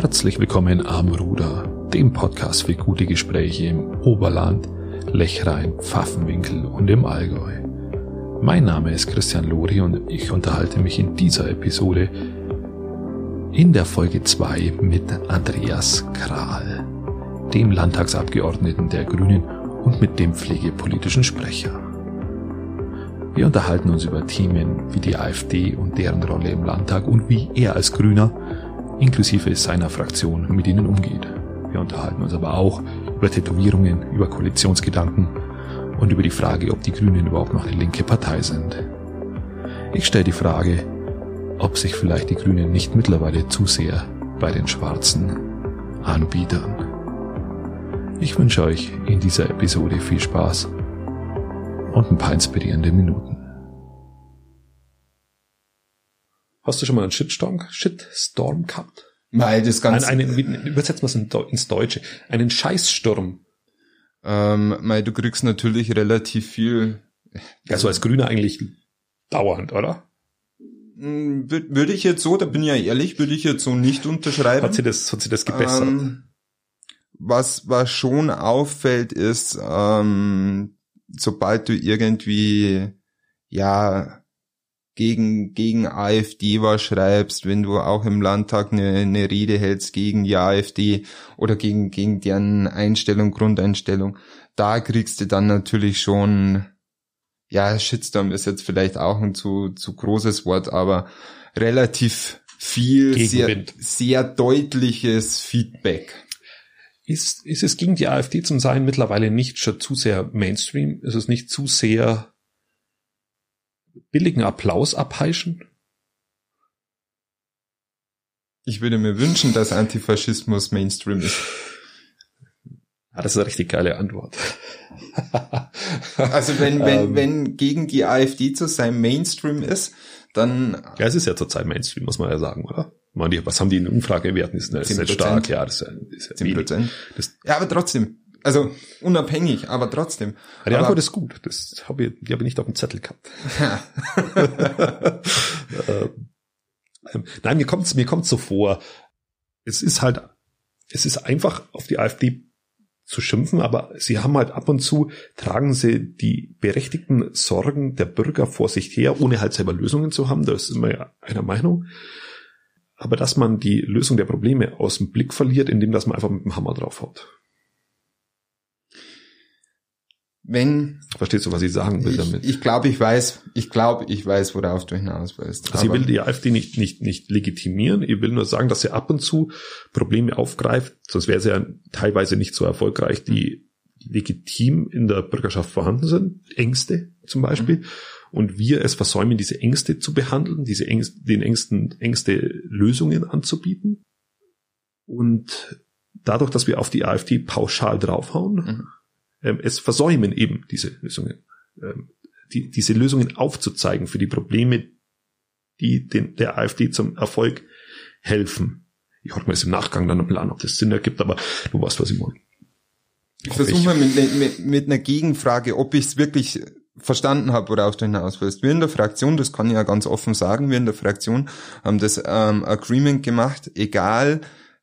Herzlich willkommen am Ruder, dem Podcast für gute Gespräche im Oberland, Lechrein, Pfaffenwinkel und im Allgäu. Mein Name ist Christian Lori und ich unterhalte mich in dieser Episode in der Folge 2 mit Andreas Kral, dem Landtagsabgeordneten der Grünen und mit dem pflegepolitischen Sprecher. Wir unterhalten uns über Themen wie die AfD und deren Rolle im Landtag und wie er als Grüner inklusive seiner Fraktion mit ihnen umgeht. Wir unterhalten uns aber auch über Tätowierungen, über Koalitionsgedanken und über die Frage, ob die Grünen überhaupt noch eine linke Partei sind. Ich stelle die Frage, ob sich vielleicht die Grünen nicht mittlerweile zu sehr bei den Schwarzen anbiedern. Ich wünsche euch in dieser Episode viel Spaß und ein paar inspirierende Minuten. Hast du schon mal einen Shitstorm, Shitstorm gehabt? Nein, das Ganze. Ein, einen, übersetzen wir es ins Deutsche. Einen Scheißsturm. Ähm, mei, du kriegst natürlich relativ viel. Also als Grüner eigentlich dauernd, oder? Hm, würde ich jetzt so, da bin ich ja ehrlich, würde ich jetzt so nicht unterschreiben. Hat sie das, hat sie das gebessert? Ähm, was, was schon auffällt, ist, ähm, sobald du irgendwie, ja, gegen, gegen AfD was schreibst, wenn du auch im Landtag eine, eine Rede hältst gegen die AfD oder gegen, gegen deren Einstellung, Grundeinstellung, da kriegst du dann natürlich schon, ja, Shitstorm ist jetzt vielleicht auch ein zu, zu großes Wort, aber relativ viel, sehr, sehr deutliches Feedback. Ist, ist es gegen die AfD zum Sein mittlerweile nicht schon zu sehr Mainstream? Ist es nicht zu sehr billigen Applaus abheischen? Ich würde mir wünschen, dass Antifaschismus Mainstream ist. Ja, das ist eine richtig geile Antwort. also wenn, wenn, ähm, wenn gegen die AfD zu sein Mainstream ist, dann. Ja, es ist ja zurzeit Mainstream, muss man ja sagen, oder? Man, die, was haben die in Umfragewerten? Ist, ist nicht stark, ja, das ist, ist ja 10%. Das, ja, aber trotzdem. Also unabhängig, aber trotzdem. Ja, die aber, Antwort ist gut. Das habe ich, die habe ich nicht auf dem Zettel gehabt. Ähm, ähm, nein, mir kommt's, mir kommt's so vor. Es ist halt, es ist einfach auf die AfD zu schimpfen, aber sie haben halt ab und zu, tragen sie die berechtigten Sorgen der Bürger vor sich her, ohne halt selber Lösungen zu haben. Da ist immer ja einer Meinung. Aber dass man die Lösung der Probleme aus dem Blick verliert, indem dass man einfach mit dem Hammer draufhaut. Wenn. Verstehst du, was ich sagen will ich, damit? Ich glaube, ich weiß, ich glaube, ich weiß, worauf du hinaus willst. Also ich will die AfD nicht, nicht, nicht legitimieren. Ich will nur sagen, dass sie ab und zu Probleme aufgreift, sonst wäre sie ja teilweise nicht so erfolgreich, die legitim in der Bürgerschaft vorhanden sind. Ängste zum Beispiel. Mhm. Und wir es versäumen, diese Ängste zu behandeln, diese Ängste, den Ängsten, Ängste Lösungen anzubieten. Und dadurch, dass wir auf die AfD pauschal draufhauen, mhm ähm, es versäumen eben diese Lösungen, ähm, die, diese Lösungen aufzuzeigen für die Probleme, die den, der AfD zum Erfolg helfen. Ich hoffe mir das im Nachgang dann nochmal an, ob das Sinn ergibt, aber du weißt, was ich meine. Ich versuche mal mit, mit, mit einer Gegenfrage, ob ich es wirklich verstanden habe, worauf du hinaus willst. Wir in der Fraktion, das kann ich ja ganz offen sagen, wir in der Fraktion haben das ähm, Agreement gemacht, egal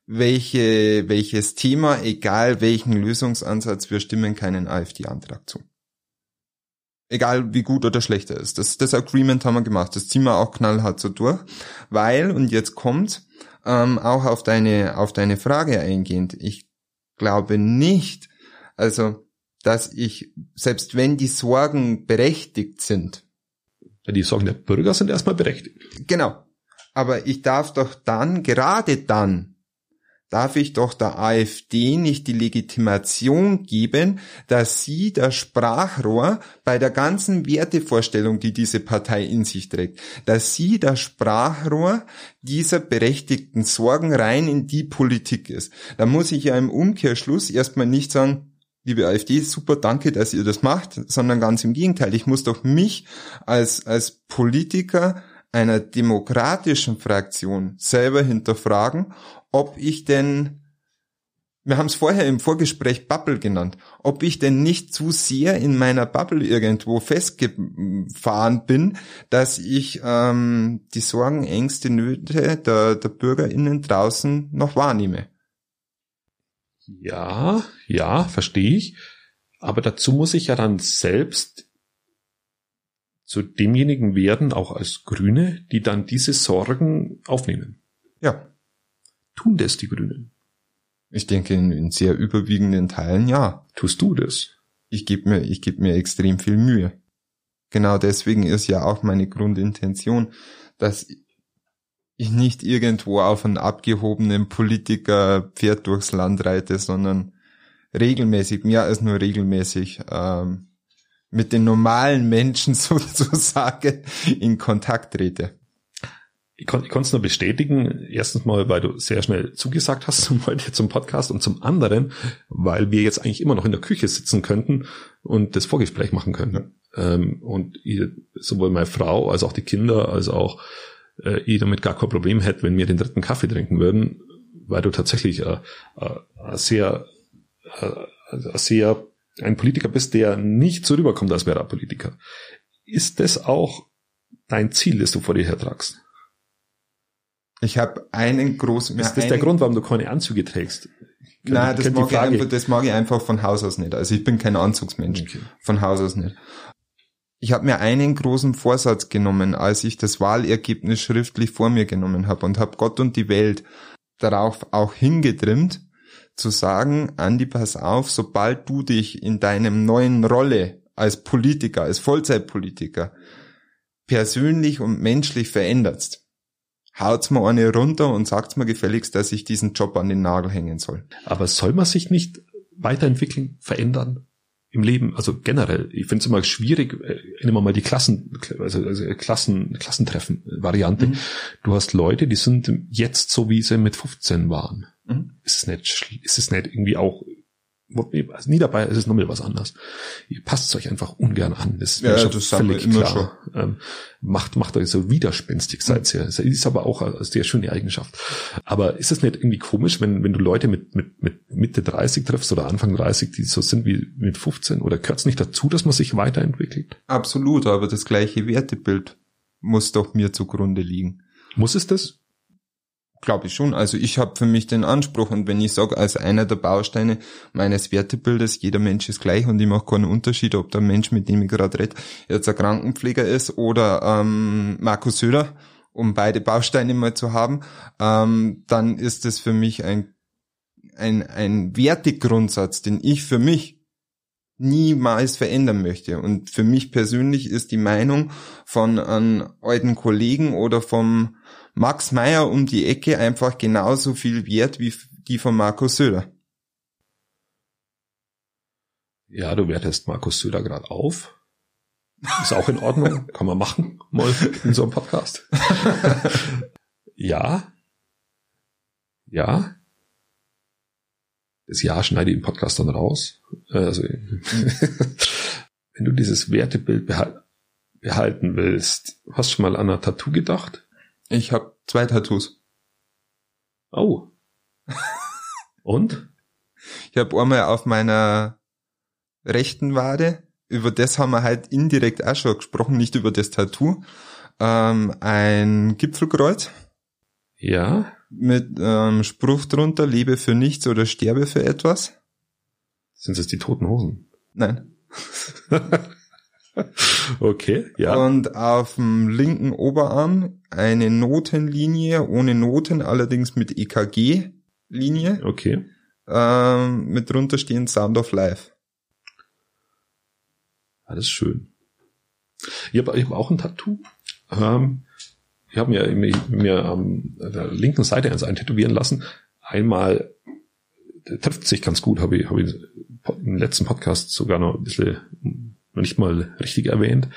welche, welches Thema, egal welchen Lösungsansatz, wir stimmen keinen AfD-Antrag zu. Egal wie gut oder schlecht er ist. Das, das Agreement haben wir gemacht. Das ziehen wir auch knallhart so durch. Weil, und jetzt kommt, ähm, auch auf deine, auf deine Frage eingehend, ich glaube nicht, also, dass ich, selbst wenn die Sorgen berechtigt sind. Ja, die Sorgen der Bürger sind erstmal berechtigt. Genau. Aber ich darf doch dann, gerade dann, darf ich doch der AfD nicht die Legitimation geben, dass sie das Sprachrohr bei der ganzen Wertevorstellung, die diese Partei in sich trägt, dass sie das Sprachrohr dieser berechtigten Sorgen rein in die Politik ist. Da muss ich ja im Umkehrschluss erstmal nicht sagen, liebe AfD, super, danke, dass ihr das macht, sondern ganz im Gegenteil. Ich muss doch mich als, als Politiker einer demokratischen Fraktion selber hinterfragen, ob ich denn wir haben es vorher im Vorgespräch Bubble genannt, ob ich denn nicht zu sehr in meiner Bubble irgendwo festgefahren bin, dass ich ähm, die Sorgen, Ängste, Nöte der, der BürgerInnen draußen noch wahrnehme. Ja, ja, verstehe ich. Aber dazu muss ich ja dann selbst zu demjenigen werden, auch als Grüne, die dann diese Sorgen aufnehmen. Ja. Tun das die Grünen? Ich denke, in, in sehr überwiegenden Teilen ja. Tust du das? Ich gebe mir, ich gebe mir extrem viel Mühe. Genau deswegen ist ja auch meine Grundintention, dass ich nicht irgendwo auf einen abgehobenen Politiker Pferd durchs Land reite, sondern regelmäßig, mehr als nur regelmäßig, ähm, mit den normalen Menschen sozusagen in Kontakt trete ich, kon, ich konnte es nur bestätigen. Erstens mal, weil du sehr schnell zugesagt hast zum heute zum Podcast und zum anderen, weil wir jetzt eigentlich immer noch in der Küche sitzen könnten und das Vorgespräch machen können. Ähm, und ich, sowohl meine Frau als auch die Kinder als auch äh, ich damit gar kein Problem hätte, wenn wir den dritten Kaffee trinken würden, weil du tatsächlich äh, äh, sehr, äh, sehr ein Politiker bist, der nicht so rüberkommt, als wäre er Politiker. Ist das auch dein Ziel, das du vor dir hertragst? Ich habe einen großen. Ist das der Grund, warum du keine Anzüge trägst? Nein, das mag, ich einfach, das mag ich einfach von Haus aus nicht. Also ich bin kein Anzugsmensch. Okay. Von Haus aus nicht. Ich habe mir einen großen Vorsatz genommen, als ich das Wahlergebnis schriftlich vor mir genommen habe und habe Gott und die Welt darauf auch hingetrimmt, zu sagen, Andi, pass auf, sobald du dich in deinem neuen Rolle als Politiker, als Vollzeitpolitiker persönlich und menschlich veränderst, haut's mir eine runter und sagt's mir gefälligst, dass ich diesen Job an den Nagel hängen soll. Aber soll man sich nicht weiterentwickeln, verändern? Im Leben, also generell, ich finde es immer schwierig, äh, wir mal die Klassen, also, also Klassen, Klassentreffen-Variante. Mhm. Du hast Leute, die sind jetzt so, wie sie mit 15 waren. Mhm. Ist es nicht, ist es nicht irgendwie auch also nie dabei ist es nochmal was anderes. Ihr passt euch einfach ungern an. Das ist ja, schon das völlig klar. Ähm, macht, macht euch so widerspenstig seid ihr. Das ist aber auch eine sehr schöne Eigenschaft. Aber ist es nicht irgendwie komisch, wenn, wenn du Leute mit, mit, mit Mitte 30 triffst oder Anfang 30, die so sind wie mit 15? Oder gehört es nicht dazu, dass man sich weiterentwickelt? Absolut, aber das gleiche Wertebild muss doch mir zugrunde liegen. Muss es das? Glaube ich schon. Also ich habe für mich den Anspruch und wenn ich sage, als einer der Bausteine meines Wertebildes, jeder Mensch ist gleich und ich mache keinen Unterschied, ob der Mensch, mit dem ich gerade rede, jetzt ein Krankenpfleger ist oder ähm, Markus Söder, um beide Bausteine mal zu haben, ähm, dann ist das für mich ein, ein, ein Wertegrundsatz, den ich für mich niemals verändern möchte. Und für mich persönlich ist die Meinung von einem alten Kollegen oder vom Max Meyer um die Ecke einfach genauso viel wert wie die von Markus Söder. Ja, du wertest Markus Söder gerade auf. Ist auch in Ordnung, kann man machen, mal in so einem Podcast. ja. Ja. Das Ja schneide ich im Podcast dann raus. Also, wenn du dieses Wertebild behalten willst, hast du schon mal an ein Tattoo gedacht? Ich habe zwei Tattoos. Oh. Und? Ich habe einmal auf meiner rechten Wade, über das haben wir halt indirekt auch schon gesprochen, nicht über das Tattoo, ähm, ein Gipfelkreuz. Ja. Mit ähm, Spruch drunter, lebe für nichts oder sterbe für etwas. Sind das die toten Hosen? Nein. okay, ja. Und auf dem linken Oberarm eine Notenlinie ohne Noten, allerdings mit EKG-Linie. Okay. Ähm, mit drunter stehen Sound of Life. Alles schön. Ich habe hab auch ein Tattoo. Ähm, ich habe mir, mir, mir an der linken Seite eins eintätowieren lassen. Einmal trifft sich ganz gut, habe ich, hab ich im letzten Podcast sogar noch ein bisschen noch nicht mal richtig erwähnt.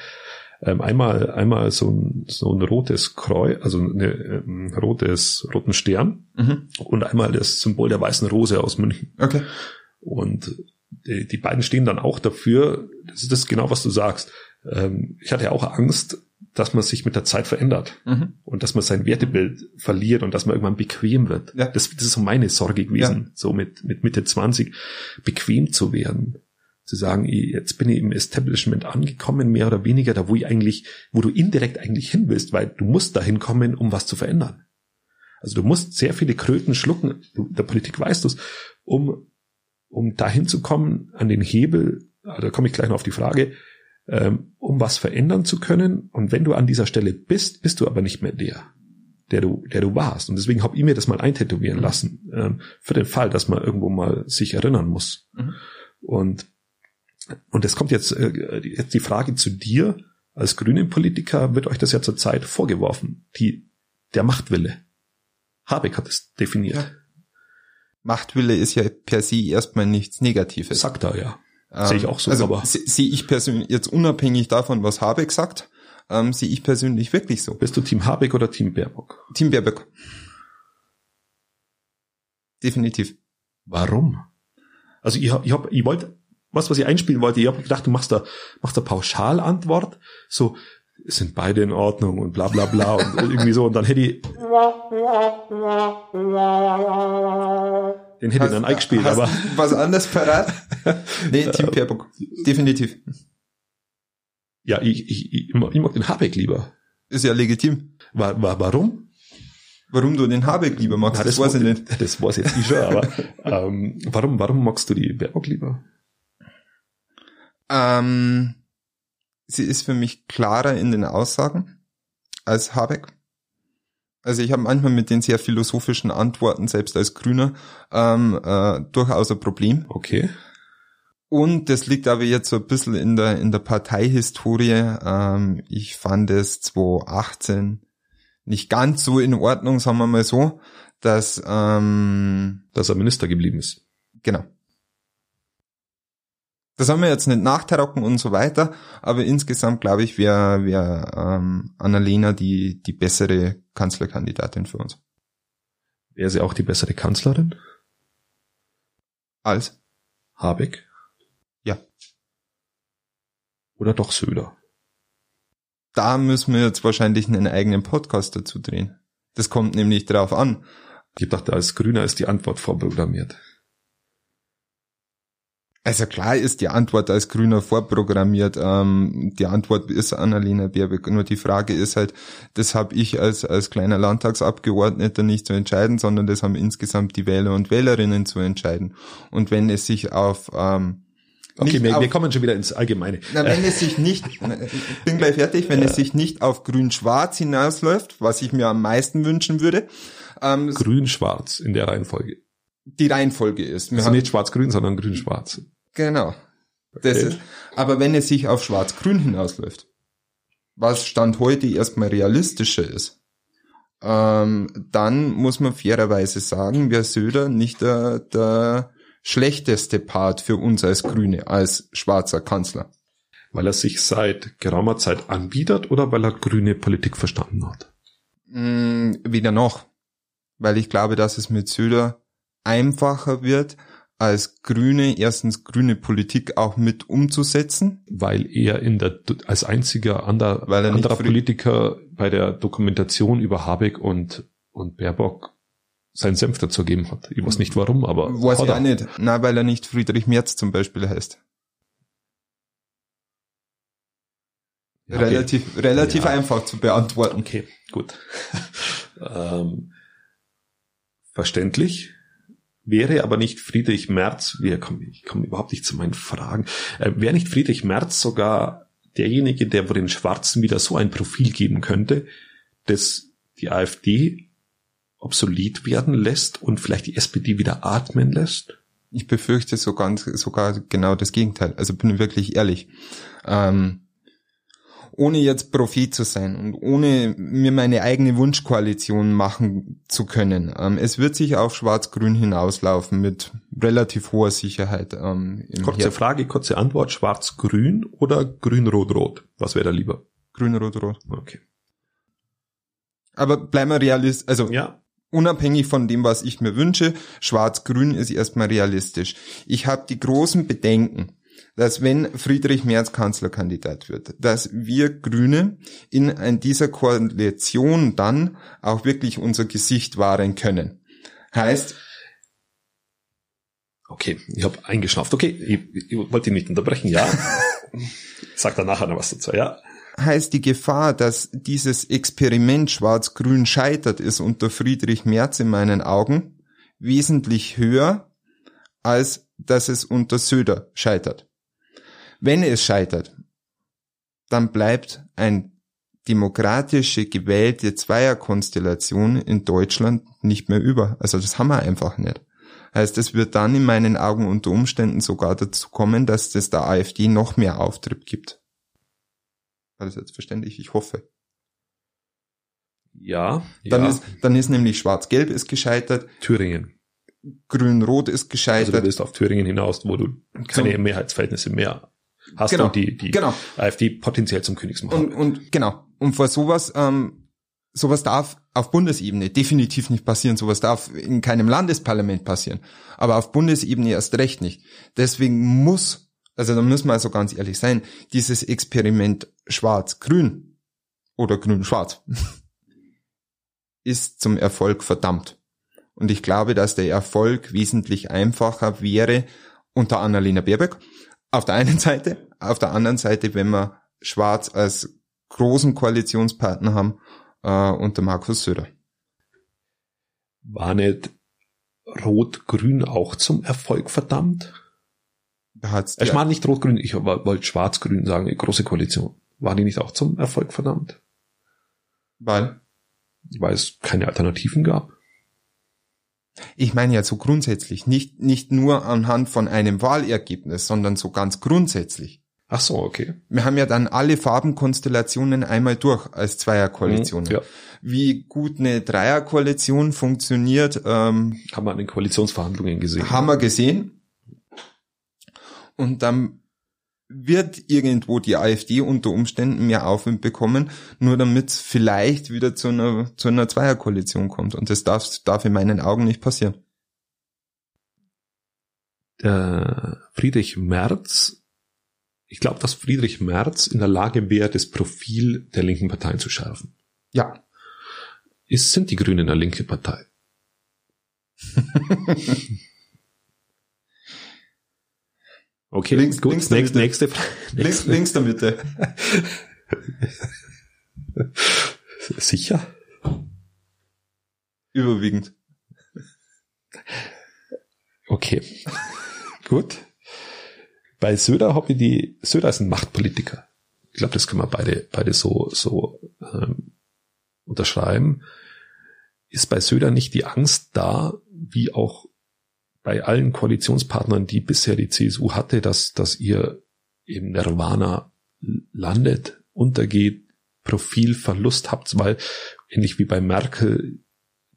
Ähm, einmal, einmal so ein, so ein rotes Kreuz, also ein ähm, rotes, roten Stern mhm. und einmal das Symbol der weißen Rose aus München. Okay. Und die, die beiden stehen dann auch dafür, das ist das genau, was du sagst. Ähm, ich hatte auch Angst, dass man sich mit der Zeit verändert mhm. und dass man sein Wertebild verliert und dass man irgendwann bequem wird. Ja. Das, das ist so meine Sorge gewesen, ja. so mit, mit Mitte 20 bequem zu werden. Zu sagen, jetzt bin ich im Establishment angekommen, mehr oder weniger, da wo ich eigentlich, wo du indirekt eigentlich hin willst, weil du musst dahin kommen, um was zu verändern. Also du musst sehr viele Kröten schlucken, du, der Politik weißt du es, um, um dahin zu kommen, an den Hebel, da komme ich gleich noch auf die Frage, ähm, um was verändern zu können. Und wenn du an dieser Stelle bist, bist du aber nicht mehr der, der du, der du warst. Und deswegen habe ich mir das mal eintätowieren lassen, ähm, für den Fall, dass man irgendwo mal sich erinnern muss. Mhm. Und und es kommt jetzt, äh, jetzt die Frage zu dir als grünen Politiker, wird euch das ja zurzeit vorgeworfen, die, der Machtwille. Habeck hat es definiert. Ja. Machtwille ist ja per se erstmal nichts Negatives. Sagt er, ja. Ähm, sehe ich auch so, also aber. Sehe ich persönlich, jetzt unabhängig davon, was Habeck sagt, ähm, sehe ich persönlich wirklich so. Bist du Team Habeck oder Team Baerbock? Team Baerbock. Definitiv. Warum? Also ich, ich, hab, ich wollte, was, was ich einspielen wollte, ich habe gedacht, du machst da, machst da Pauschalantwort, so, sind beide in Ordnung und bla bla bla und irgendwie so und dann hätte ich den hätte ich dann eingespielt, aber. Was anderes parat? nee, Team Pierbock. Definitiv. Ja, ich, ich, ich, ich mag den Habeck lieber. Ist ja legitim. War, war, warum? Warum du den Habeck lieber magst, ja, das, das weiß ich nicht. Das weiß jetzt nicht schon, aber ähm, warum, warum magst du die Baerbock lieber? Ähm, sie ist für mich klarer in den Aussagen als Habeck. Also ich habe manchmal mit den sehr philosophischen Antworten, selbst als Grüner, ähm, äh, durchaus ein Problem. Okay. Und das liegt aber jetzt so ein bisschen in der, in der Parteihistorie. Ähm, ich fand es 2018 nicht ganz so in Ordnung, sagen wir mal so, dass, ähm, dass er Minister geblieben ist. Genau. Das haben wir jetzt nicht nachtrocken und so weiter, aber insgesamt glaube ich, wäre wär, ähm, Annalena die, die bessere Kanzlerkandidatin für uns. Wäre sie auch die bessere Kanzlerin? Als? Habeck? Ja. Oder doch Söder? Da müssen wir jetzt wahrscheinlich einen eigenen Podcast dazu drehen. Das kommt nämlich drauf an. Ich dachte, als Grüner ist die Antwort vorprogrammiert. Also klar ist die Antwort als Grüner vorprogrammiert. Ähm, die Antwort ist Annalena Baerbock. Nur die Frage ist halt, das habe ich als, als kleiner Landtagsabgeordneter nicht zu entscheiden, sondern das haben insgesamt die Wähler und Wählerinnen zu entscheiden. Und wenn es sich auf ähm, Okay, wir, auf, wir, kommen schon wieder ins Allgemeine. Na, wenn es sich nicht, ich bin gleich fertig, wenn es sich nicht auf Grün-Schwarz hinausläuft, was ich mir am meisten wünschen würde. Ähm, Grün-Schwarz in der Reihenfolge. Die Reihenfolge ist. Wir also nicht Schwarz-Grün, sondern Grün-Schwarz. Genau. Okay. ist, aber wenn es sich auf Schwarz-Grün hinausläuft, was Stand heute erstmal realistischer ist, ähm, dann muss man fairerweise sagen, wäre Söder nicht der, der schlechteste Part für uns als Grüne, als schwarzer Kanzler. Weil er sich seit geraumer Zeit anbietet oder weil er grüne Politik verstanden hat? Mm, weder noch. Weil ich glaube, dass es mit Söder einfacher wird, als Grüne erstens grüne Politik auch mit umzusetzen. Weil er in der als einziger ander, Weil er anderer Politiker bei der Dokumentation über Habeck und, und Baerbock seinen Senf dazu gegeben hat. Ich weiß nicht warum, aber. Weiß ich auch nicht. Na, weil er nicht Friedrich Merz zum Beispiel heißt. Ja, okay. Relativ, relativ ja. einfach zu beantworten. Okay, gut. ähm, verständlich wäre aber nicht Friedrich Merz, wir kommen, ich komme überhaupt nicht zu meinen Fragen, äh, wäre nicht Friedrich Merz sogar derjenige, der vor den Schwarzen wieder so ein Profil geben könnte, dass die AfD obsolet werden lässt und vielleicht die SPD wieder atmen lässt? Ich befürchte so ganz, sogar genau das Gegenteil. Also bin ich wirklich ehrlich. Ähm, ohne jetzt Prophet zu sein und ohne mir meine eigene Wunschkoalition machen zu können. Ähm, es wird sich auf Schwarz-Grün hinauslaufen mit relativ hoher Sicherheit. Ähm, kurze Herbst. Frage, kurze Antwort. Schwarz-Grün oder Grün-Rot-Rot? Was wäre da lieber? Grün-Rot-Rot. Okay. Aber bleiben wir realist, also ja. unabhängig von dem, was ich mir wünsche, Schwarz-Grün ist erstmal realistisch. Ich habe die großen Bedenken, dass wenn Friedrich Merz Kanzlerkandidat wird, dass wir Grüne in dieser Koalition dann auch wirklich unser Gesicht wahren können. Heißt, Okay, ich habe eingeschnauft. Okay, ich, ich wollte ihn nicht unterbrechen, ja. Sag dann nachher noch was dazu, ja. Heißt die Gefahr, dass dieses Experiment Schwarz-Grün scheitert, ist unter Friedrich Merz in meinen Augen wesentlich höher, als dass es unter Söder scheitert. Wenn es scheitert, dann bleibt ein demokratische gewählte Zweierkonstellation in Deutschland nicht mehr über. Also das haben wir einfach nicht. Heißt, es wird dann in meinen Augen unter Umständen sogar dazu kommen, dass es der AfD noch mehr Auftrieb gibt. War das jetzt verständlich? Ich hoffe. Ja. Dann ja. ist, dann ist nämlich Schwarz-Gelb ist gescheitert. Thüringen. Grün-Rot ist gescheitert. Also du bist auf Thüringen hinaus, wo du keine zum, Mehrheitsverhältnisse mehr hast genau, und die, die genau. AfD potenziell zum Königsmacher. Und, und genau. Und vor sowas, ähm, sowas darf auf Bundesebene definitiv nicht passieren. Sowas darf in keinem Landesparlament passieren. Aber auf Bundesebene erst recht nicht. Deswegen muss, also da müssen wir also ganz ehrlich sein, dieses Experiment Schwarz-Grün oder Grün-Schwarz ist zum Erfolg verdammt. Und ich glaube, dass der Erfolg wesentlich einfacher wäre unter Annalena Baerbock. Auf der einen Seite, auf der anderen Seite, wenn wir Schwarz als großen Koalitionspartner haben äh, unter Markus Söder. War nicht Rot-Grün auch zum Erfolg verdammt? Hat's ich meine nicht Rot-Grün, ich wollte Schwarz-Grün sagen, große Koalition. War die nicht auch zum Erfolg verdammt? Weil? Weil es keine Alternativen gab. Ich meine ja so grundsätzlich, nicht, nicht nur anhand von einem Wahlergebnis, sondern so ganz grundsätzlich. Ach so, okay. Wir haben ja dann alle Farbenkonstellationen einmal durch als Zweierkoalitionen. Mhm, ja. Wie gut eine Dreierkoalition funktioniert, ähm, haben wir an den Koalitionsverhandlungen gesehen. Haben wir gesehen. Und dann wird irgendwo die AfD unter Umständen mehr Aufwind bekommen, nur damit es vielleicht wieder zu einer, zu einer Zweierkoalition kommt. Und das darf, darf in meinen Augen nicht passieren. Der Friedrich Merz, ich glaube, dass Friedrich Merz in der Lage wäre, das Profil der linken Parteien zu schärfen. Ja. Ist, sind die Grünen eine linke Partei? Okay, links, gut. links nächste, nächste, links, links der Mitte. Sicher? Überwiegend. Okay. gut. Bei Söder habe ich die, Söder ist ein Machtpolitiker. Ich glaube, das können wir beide, beide so, so ähm, unterschreiben. Ist bei Söder nicht die Angst da, wie auch bei allen Koalitionspartnern, die bisher die CSU hatte, dass, dass ihr im Nirvana landet, untergeht, Profilverlust habt, weil ähnlich wie bei Merkel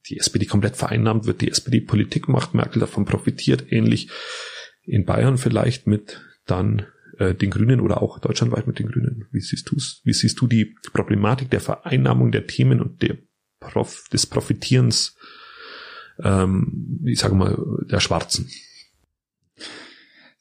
die SPD komplett vereinnahmt wird, die SPD Politik macht, Merkel davon profitiert, ähnlich in Bayern vielleicht mit dann äh, den Grünen oder auch deutschlandweit mit den Grünen. Wie siehst du's? Wie siehst du die Problematik der Vereinnahmung der Themen und der Prof des Profitierens ähm, ich sage mal, der Schwarzen.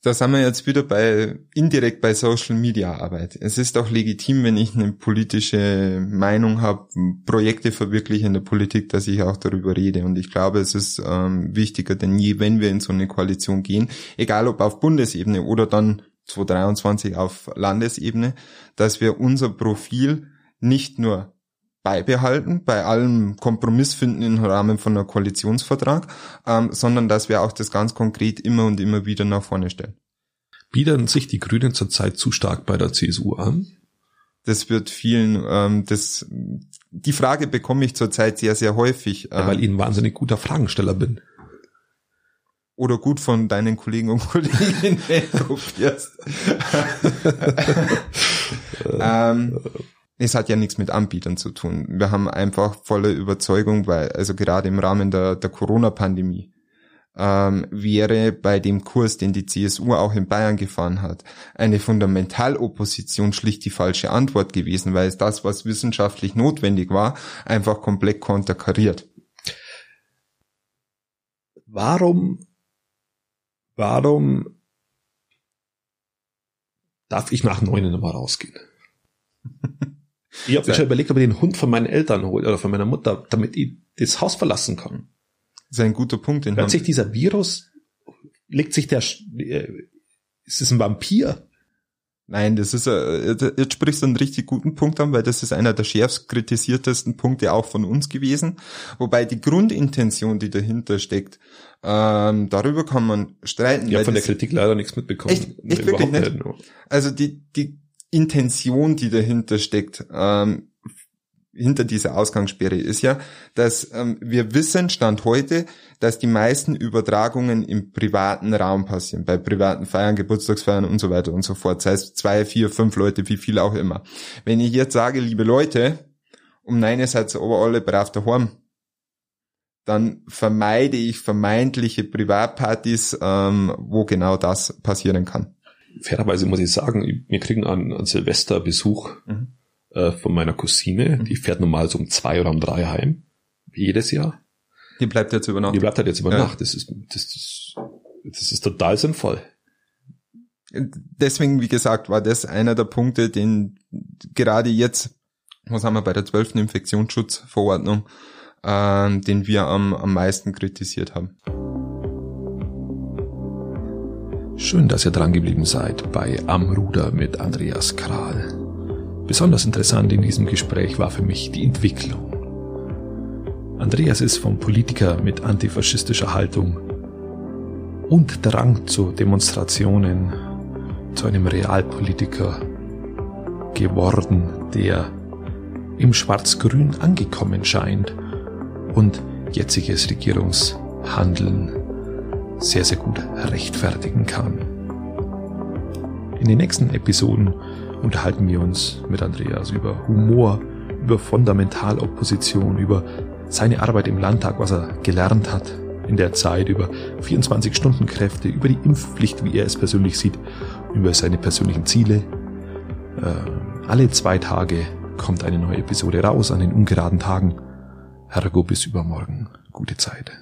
Da sind wir jetzt wieder bei indirekt bei Social Media Arbeit. Es ist auch legitim, wenn ich eine politische Meinung habe, Projekte verwirkliche in der Politik, dass ich auch darüber rede. Und ich glaube, es ist ähm, wichtiger denn je, wenn wir in so eine Koalition gehen, egal ob auf Bundesebene oder dann 2023 auf Landesebene, dass wir unser Profil nicht nur beibehalten, bei allem Kompromiss finden im Rahmen von einem Koalitionsvertrag, ähm, sondern dass wir auch das ganz konkret immer und immer wieder nach vorne stellen. Biedern sich die Grünen zurzeit zu stark bei der CSU an? Das wird vielen, ähm, das, die Frage bekomme ich zurzeit sehr, sehr häufig. Ja, weil ich ein wahnsinnig guter Fragensteller bin. Oder gut von deinen Kollegen und Kolleginnen kopierst. ähm, es hat ja nichts mit Anbietern zu tun. Wir haben einfach volle Überzeugung, weil, also gerade im Rahmen der, der Corona-Pandemie, ähm, wäre bei dem Kurs, den die CSU auch in Bayern gefahren hat, eine Fundamentalopposition schlicht die falsche Antwort gewesen, weil es das, was wissenschaftlich notwendig war, einfach komplett konterkariert. Warum, warum darf ich nach neun nochmal rausgehen. ich habe mir schon überlegt, ob ich den Hund von meinen Eltern hole oder von meiner Mutter, damit ich das Haus verlassen kann. Das ist ein guter Punkt. Den Hört sich dieser Virus, legt sich der, äh, ist es ein Vampir? Nein, das ist, äh, jetzt sprichst du einen richtig guten Punkt an, weil das ist einer der schärfst kritisiertesten Punkte auch von uns gewesen. Wobei die Grundintention, die dahinter steckt, ähm, darüber kann man streiten. Ich habe von der Kritik leider nichts mitbekommen. Echt, echt wirklich nicht? nicht. Also die, die Intention, die dahinter steckt, ähm, hinter dieser Ausgangssperre ist ja, dass ähm, wir wissen, Stand heute, dass die meisten Übertragungen im privaten Raum passieren, bei privaten Feiern, Geburtstagsfeiern und so weiter und so fort. Das heißt zwei, vier, fünf Leute, wie viel auch immer. Wenn ich jetzt sage, liebe Leute, um seid ihr aber alle brav daheim, dann vermeide ich vermeintliche Privatpartys, ähm, wo genau das passieren kann. Fairerweise muss ich sagen, wir kriegen an, an Silvester Besuch. Mhm äh, von meiner Cousine. Mhm. Die fährt normal so um zwei oder um drei heim. Jedes Jahr. Die bleibt jetzt über Nacht. Die bleibt halt jetzt über ja. Nacht. Das ist, das, ist, das ist total sinnvoll. Deswegen, wie gesagt, war das einer der Punkte, den gerade jetzt, was haben wir bei der zwölften Infektionsschutzverordnung, äh, den wir am, am meisten kritisiert haben. Schön, dass ihr dran geblieben seid bei Am Ruder mit Andreas Kral. Besonders interessant in diesem Gespräch war für mich die Entwicklung. Andreas ist vom Politiker mit antifaschistischer Haltung und Drang zu Demonstrationen zu einem Realpolitiker geworden, der im Schwarz-Grün angekommen scheint und jetziges Regierungshandeln sehr, sehr gut rechtfertigen kann. In den nächsten Episoden unterhalten wir uns mit Andreas über Humor, über Fundamentalopposition, über seine Arbeit im Landtag, was er gelernt hat in der Zeit, über 24-Stunden-Kräfte, über die Impfpflicht, wie er es persönlich sieht, über seine persönlichen Ziele. Äh, alle zwei Tage kommt eine neue Episode raus an den ungeraden Tagen. Hergo bis übermorgen. Gute Zeit.